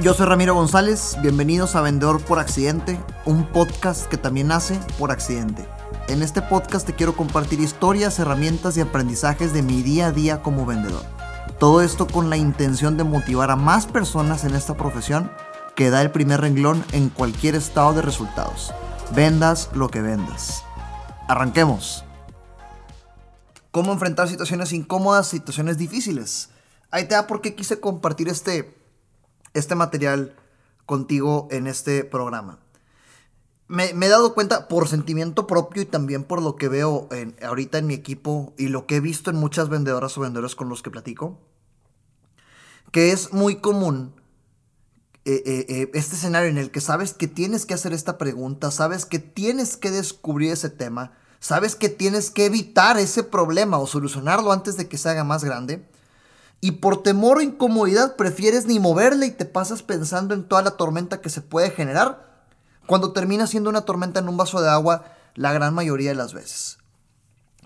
Yo soy Ramiro González, bienvenidos a Vendedor por Accidente, un podcast que también nace por accidente. En este podcast te quiero compartir historias, herramientas y aprendizajes de mi día a día como vendedor. Todo esto con la intención de motivar a más personas en esta profesión que da el primer renglón en cualquier estado de resultados. Vendas lo que vendas. Arranquemos. ¿Cómo enfrentar situaciones incómodas, situaciones difíciles? Ahí te da por qué quise compartir este este material contigo en este programa. Me, he dado cuenta por sentimiento propio y también por lo que veo en, ahorita en mi equipo y lo que he visto en muchas vendedoras o vendedores con los que platico, que es muy común eh, eh, eh, este escenario en el que sabes que tienes que hacer esta pregunta, sabes que tienes que descubrir ese tema, sabes que tienes que evitar ese problema o solucionarlo antes de que se haga más grande y por temor o incomodidad prefieres ni moverle y te pasas pensando en toda la tormenta que se puede generar, cuando termina siendo una tormenta en un vaso de agua la gran mayoría de las veces.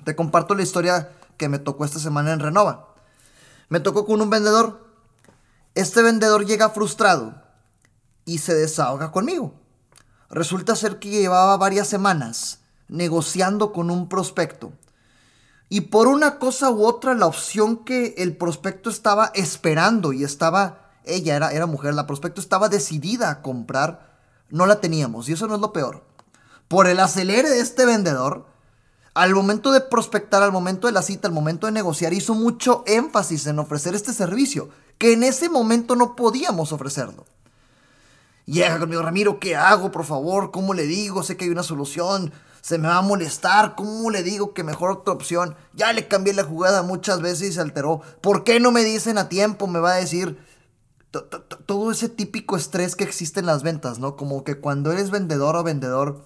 Te comparto la historia que me tocó esta semana en Renova. Me tocó con un vendedor. Este vendedor llega frustrado y se desahoga conmigo. Resulta ser que llevaba varias semanas negociando con un prospecto y por una cosa u otra, la opción que el prospecto estaba esperando y estaba, ella era, era mujer, la prospecto estaba decidida a comprar, no la teníamos. Y eso no es lo peor. Por el acelere de este vendedor, al momento de prospectar, al momento de la cita, al momento de negociar, hizo mucho énfasis en ofrecer este servicio, que en ese momento no podíamos ofrecerlo. Llega conmigo, Ramiro, ¿qué hago, por favor? ¿Cómo le digo? Sé que hay una solución se me va a molestar, ¿cómo le digo que mejor otra opción? Ya le cambié la jugada muchas veces y se alteró. ¿Por qué no me dicen a tiempo? Me va a decir todo ese típico estrés que existe en las ventas, ¿no? Como que cuando eres vendedor o vendedor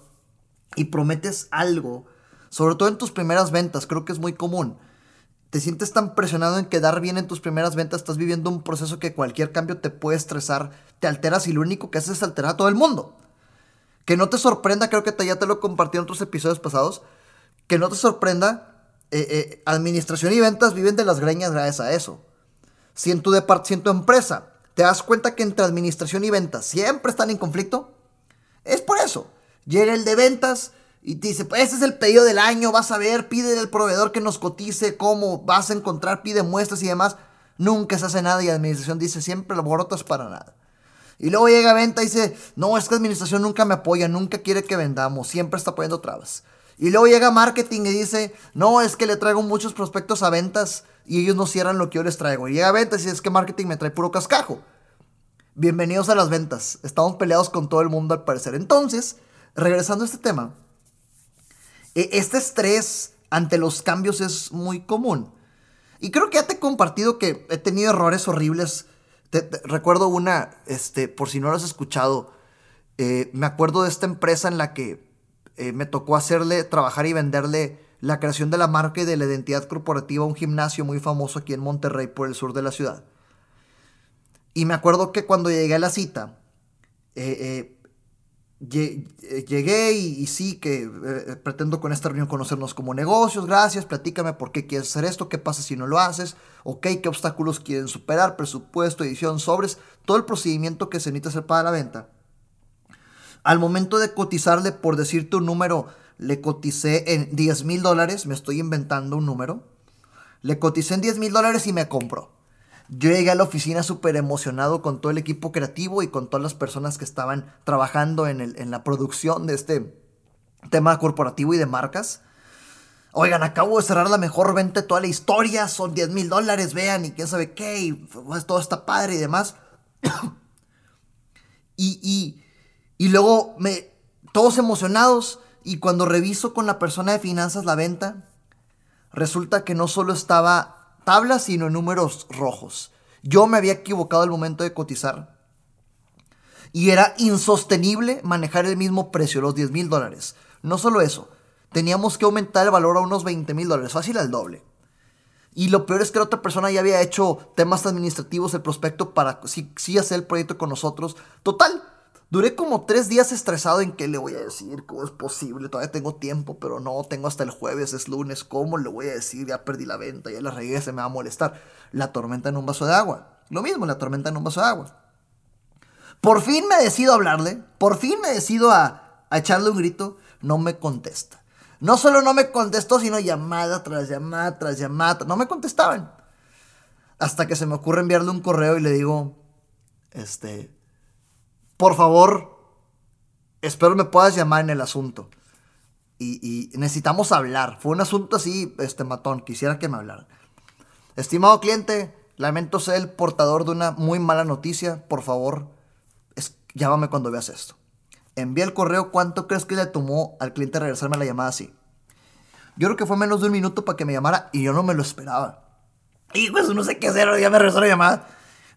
y prometes algo, sobre todo en tus primeras ventas, creo que es muy común. Te sientes tan presionado en quedar bien en tus primeras ventas, estás viviendo un proceso que cualquier cambio te puede estresar, te alteras y lo único que haces es alterar a todo el mundo. Que no te sorprenda, creo que ya te lo compartí en otros episodios pasados, que no te sorprenda, eh, eh, administración y ventas viven de las greñas gracias a eso. Si en, tu si en tu empresa te das cuenta que entre administración y ventas siempre están en conflicto, es por eso. Llega el de ventas y te dice, pues ese es el pedido del año, vas a ver, pide al proveedor que nos cotice, cómo vas a encontrar, pide muestras y demás. Nunca se hace nada y administración dice, siempre lo borotas para nada. Y luego llega a venta y dice, no, es que administración nunca me apoya, nunca quiere que vendamos, siempre está poniendo trabas. Y luego llega marketing y dice, no, es que le traigo muchos prospectos a ventas y ellos no cierran lo que yo les traigo. Y llega a ventas y es que marketing me trae puro cascajo. Bienvenidos a las ventas. Estamos peleados con todo el mundo al parecer. Entonces, regresando a este tema, e, este estrés ante los cambios es muy común. Y creo que ya te he compartido que he tenido errores horribles recuerdo una, este, por si no lo has escuchado, eh, me acuerdo de esta empresa en la que eh, me tocó hacerle, trabajar y venderle la creación de la marca y de la identidad corporativa a un gimnasio muy famoso aquí en Monterrey, por el sur de la ciudad. Y me acuerdo que cuando llegué a la cita, eh, llegué y, sí que eh, pretendo con esta reunión conocernos como negocios, gracias, platícame por qué quieres hacer esto, qué pasa si no lo haces, ok, qué obstáculos quieren superar, presupuesto, edición, sobres, todo el procedimiento que se necesita hacer para la venta. Al momento de cotizarle, por decirte un número, le coticé en 10 mil dólares, me estoy inventando un número, le coticé en 10 mil dólares y me compró. Yo llegué a la oficina súper emocionado con todo el equipo creativo y con todas las personas que estaban trabajando en, en la producción de este tema corporativo y de marcas. Oigan, acabo de cerrar la mejor venta de toda la historia, son 10 mil dólares, vean, y quién sabe qué, y pues, todo está padre y demás. y, y, y luego me, todos emocionados, y cuando reviso con la persona de finanzas la venta, resulta que no solo estaba tablas, sino números rojos. Yo me había equivocado al momento de cotizar. Y era insostenible manejar el mismo precio, los 10 mil dólares. No solo eso, teníamos que aumentar el valor a unos 20 mil dólares, fácil al doble. Y lo peor es que la otra persona ya había hecho temas administrativos, el prospecto, para sí, sí hacer el proyecto con nosotros. Total, Duré como tres días estresado en qué le voy a decir, cómo es posible, todavía tengo tiempo, pero no, tengo hasta el jueves, es lunes, ¿cómo le voy a decir? Ya perdí la venta, ya la regué, se me va a molestar. La tormenta en un vaso de agua. Lo mismo, la tormenta en un vaso de agua. Por fin me decido a hablarle, por fin me decido a, a echarle un grito, no me contesta. No solo no me contestó, sino llamada tras llamada tras llamada. No me contestaban. Hasta que se me ocurre enviarle un correo y le digo, este, por favor, espero me puedas llamar en el asunto. Y, necesitamos hablar. Fue un asunto así, este matón, quisiera que me hablara. Estimado cliente, lamento ser el portador de una muy mala noticia. Por favor, llámame cuando veas esto. Envía el correo, ¿cuánto crees que le tomó al cliente regresarme la llamada así? Yo creo que fue menos de un minuto para que me llamara y yo no me lo esperaba. Y pues no sé qué hacer, ya me regresó la llamada.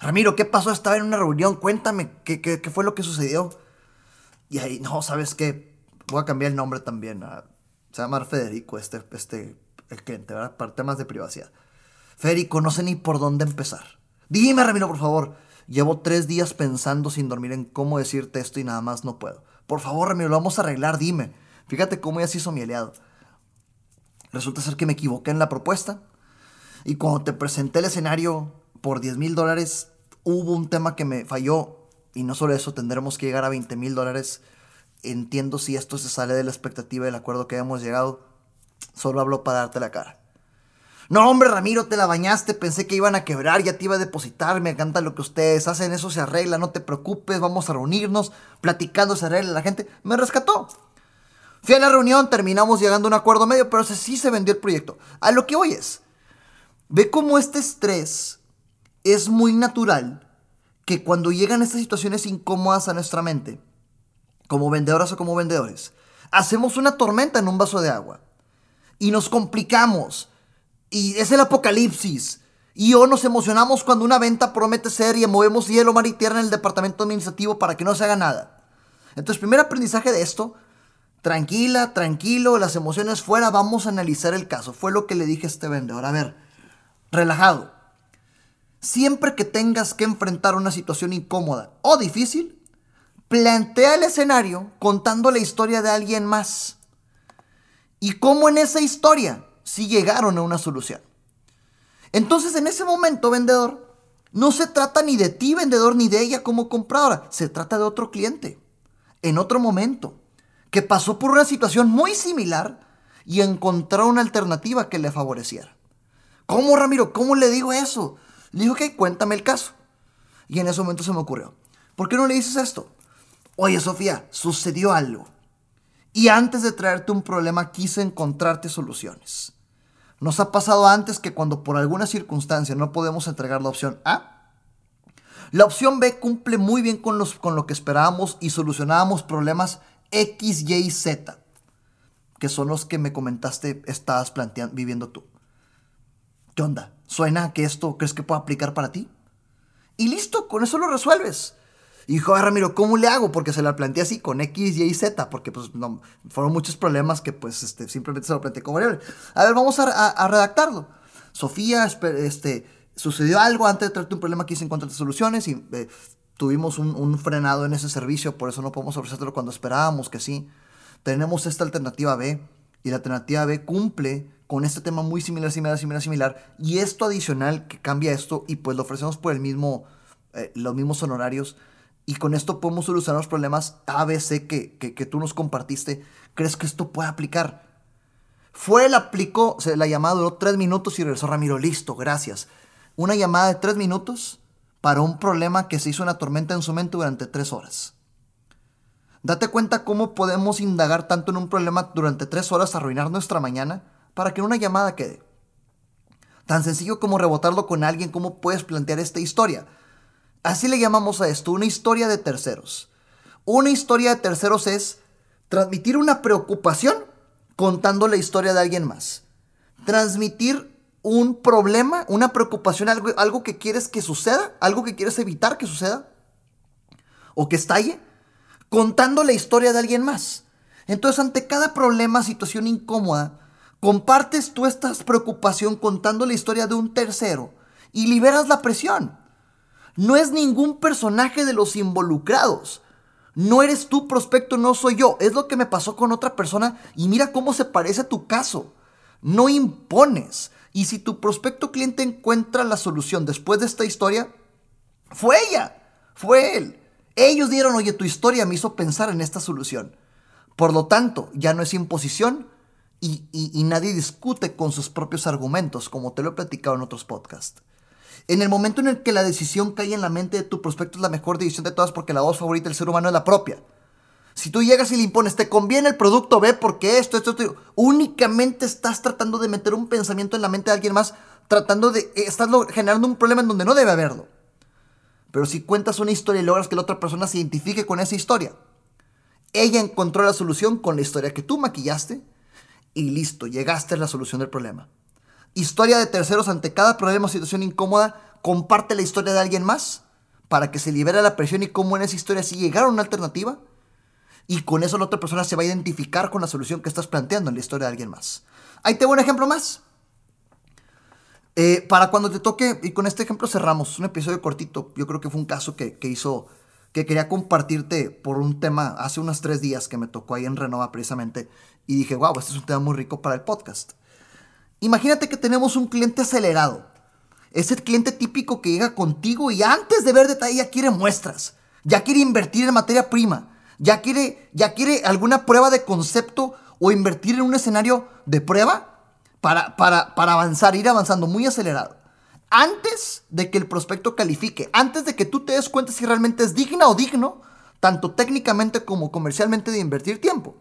Ramiro, ¿qué pasó? Estaba en una reunión, cuéntame, ¿qué, fue lo que sucedió? Y ahí, no, ¿sabes qué? Voy a cambiar el nombre también. se llama Federico, este, este, el cliente, ¿verdad? Para temas de privacidad. Federico, no sé ni por dónde empezar. Dime, Ramiro, por favor. Llevo tres días pensando sin dormir en cómo decirte esto y nada más no puedo. Por favor, Ramiro, lo vamos a arreglar, dime. Fíjate cómo ya se hizo mi aliado. Resulta ser que me equivoqué en la propuesta. Y cuando te presenté el escenario por 10 mil dólares, hubo un tema que me falló. Y no solo eso, tendremos que llegar a 20 mil dólares. Entiendo si esto se sale de la expectativa del acuerdo que hemos llegado. Solo hablo para darte la cara. No, hombre, Ramiro, te la bañaste, pensé que iban a quebrar, ya te iba a depositar, me encanta lo que ustedes hacen, eso se arregla, no te preocupes, vamos a reunirnos, platicando se arregla la gente. Me rescató. Fui a la reunión, terminamos llegando a un acuerdo medio, pero sí se vendió el proyecto. A lo que hoy es, ve cómo este estrés es muy natural que cuando llegan estas situaciones incómodas a nuestra mente, como vendedoras o como vendedores, hacemos una tormenta en un vaso de agua y nos complicamos y es el apocalipsis. Y o nos emocionamos cuando una venta promete ser y movemos hielo, mar y tierra en el departamento administrativo para que no se haga nada. Entonces, primer aprendizaje de esto, tranquila, tranquilo, las emociones fuera, vamos a analizar el caso. Fue lo que le dije a este vendedor. A ver, relajado. Siempre que tengas que enfrentar una situación incómoda o difícil, plantea el escenario contando la historia de alguien más. Y cómo en esa historia si llegaron a una solución. Entonces, en ese momento, vendedor, no se trata ni de ti, vendedor, ni de ella como compradora. Se trata de otro cliente, en otro momento, que pasó por una situación muy similar y encontró una alternativa que le favoreciera. ¿Cómo, Ramiro? ¿Cómo le digo eso? Le digo, ok, cuéntame el caso. Y en ese momento se me ocurrió, ¿por qué no le dices esto? Oye, Sofía, sucedió algo. Y antes de traerte un problema quise encontrarte soluciones. Nos ha pasado antes que cuando por alguna circunstancia no podemos entregar la opción A, la opción B cumple muy bien con, los, con lo que esperábamos y solucionábamos problemas X, Y y Z, que son los que me comentaste estabas planteando, viviendo tú. ¿Qué onda? ¿Suena que esto crees que pueda aplicar para ti? Y listo, con eso lo resuelves. Y dijo, Ramiro, ¿cómo le hago? Porque se la planteé así, con X, Y y Z, porque pues no, fueron muchos problemas que pues este, simplemente se lo planteé como variable. A ver, vamos a, redactarlo. Sofía, este, sucedió algo antes de traerte un problema, quise encontrar soluciones y eh, tuvimos un, frenado en ese servicio, por eso no podemos ofrecértelo cuando esperábamos que sí. Tenemos esta alternativa B y la alternativa B cumple con este tema muy similar, similar, similar, similar. Y esto adicional que cambia esto y pues lo ofrecemos por el mismo, eh, los mismos honorarios y con esto podemos solucionar los problemas ABC que, que, tú nos compartiste. ¿Crees que esto puede aplicar? Fue, la aplicó, la llamada duró tres minutos y regresó Ramiro, listo, gracias. Una llamada de tres minutos para un problema que se hizo una tormenta en su mente durante tres horas. Date cuenta cómo podemos indagar tanto en un problema durante tres horas, arruinar nuestra mañana, para que una llamada quede. Tan sencillo como rebotarlo con alguien, cómo puedes plantear esta historia. Así le llamamos a esto, una historia de terceros. Una historia de terceros es transmitir una preocupación contando la historia de alguien más. Transmitir un problema, una preocupación, algo, algo que quieres que suceda, algo que quieres evitar que suceda o que estalle, contando la historia de alguien más. Entonces, ante cada problema, situación incómoda, compartes tú esta preocupación contando la historia de un tercero y liberas la presión. No es ningún personaje de los involucrados. No eres tú, prospecto, no soy yo. Es lo que me pasó con otra persona y mira cómo se parece a tu caso. No impones. Y si tu prospecto cliente encuentra la solución después de esta historia, fue ella, fue él. Ellos dieron, oye, tu historia me hizo pensar en esta solución. Por lo tanto, ya no es imposición y, nadie discute con sus propios argumentos, como te lo he platicado en otros podcasts. En el momento en el que la decisión cae en la mente de tu prospecto es la mejor decisión de todas porque la voz favorita del ser humano es la propia. Si tú llegas y le impones, te conviene el producto ve porque esto, esto, esto, únicamente estás tratando de meter un pensamiento en la mente de alguien más, tratando de, estás generando un problema en donde no debe haberlo. Pero si cuentas una historia y logras que la otra persona se identifique con esa historia, ella encontró la solución con la historia que tú maquillaste y listo, llegaste a la solución del problema. Historia de terceros ante cada problema o situación incómoda, comparte la historia de alguien más para que se libere la presión y cómo en esa historia sí llegaron a una alternativa y con eso la otra persona se va a identificar con la solución que estás planteando en la historia de alguien más. Ahí te un ejemplo más. Eh, para cuando te toque, y con este ejemplo cerramos, un episodio cortito, yo creo que fue un caso que, hizo, que quería compartirte por un tema hace unos tres días que me tocó ahí en Renova precisamente, y dije, wow, este es un tema muy rico para el podcast. Imagínate que tenemos un cliente acelerado. Es el cliente típico que llega contigo y antes de ver detalle ya quiere muestras, ya quiere invertir en materia prima, ya quiere, ya quiere alguna prueba de concepto o invertir en un escenario de prueba para, para, para avanzar, ir avanzando muy acelerado. Antes de que el prospecto califique, antes de que tú te des cuenta si realmente es digna o digno, tanto técnicamente como comercialmente, de invertir tiempo.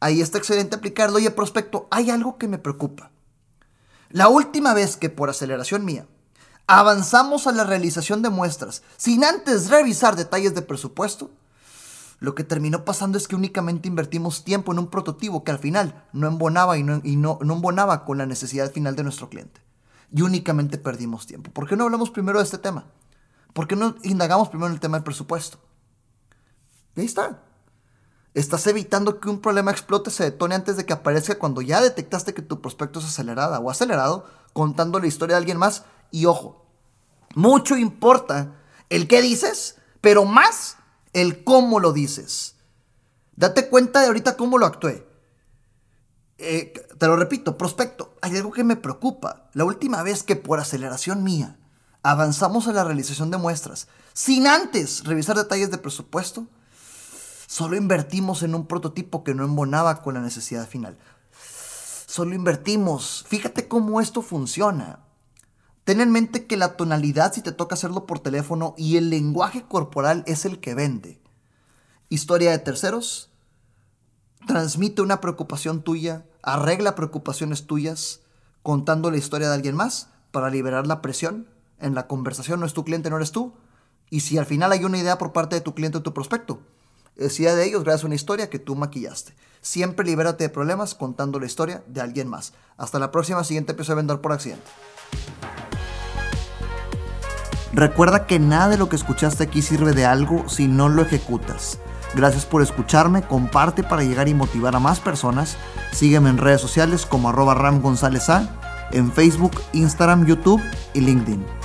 Ahí está excelente aplicarlo. Oye, prospecto, hay algo que me preocupa. La última vez que por aceleración mía avanzamos a la realización de muestras sin antes revisar detalles de presupuesto, lo que terminó pasando es que únicamente invertimos tiempo en un prototipo que al final no embonaba y no, y no, embonaba con la necesidad final de nuestro cliente. Y únicamente perdimos tiempo. ¿Por qué no hablamos primero de este tema? ¿Por qué no indagamos primero en el tema del presupuesto? Y ahí está. Estás evitando que un problema explote, se detone antes de que aparezca cuando ya detectaste que tu prospecto es acelerada o acelerado, contando la historia de alguien más. Y ojo, mucho importa el qué dices, pero más el cómo lo dices. Date cuenta de ahorita cómo lo actué. Eh, te lo repito, prospecto, hay algo que me preocupa. La última vez que por aceleración mía avanzamos en la realización de muestras, sin antes revisar detalles de presupuesto, solo invertimos en un prototipo que no embonaba con la necesidad final. Solo invertimos. Fíjate cómo esto funciona. Ten en mente que la tonalidad si te toca hacerlo por teléfono y el lenguaje corporal es el que vende. Historia de terceros. Transmite una preocupación tuya, arregla preocupaciones tuyas, contando la historia de alguien más para liberar la presión. En la conversación no es tu cliente, no eres tú. Y si al final hay una idea por parte de tu cliente o tu prospecto, decía de ellos gracias a una historia que tú maquillaste. Siempre libérate de problemas contando la historia de alguien más. Hasta la próxima, siguiente episodio de Vender por Accidente. Recuerda que nada de lo que escuchaste aquí sirve de algo si no lo ejecutas. Gracias por escucharme, comparte para llegar y motivar a más personas. Sígueme en redes sociales como arroba Ram González A, en Facebook, Instagram, YouTube y LinkedIn.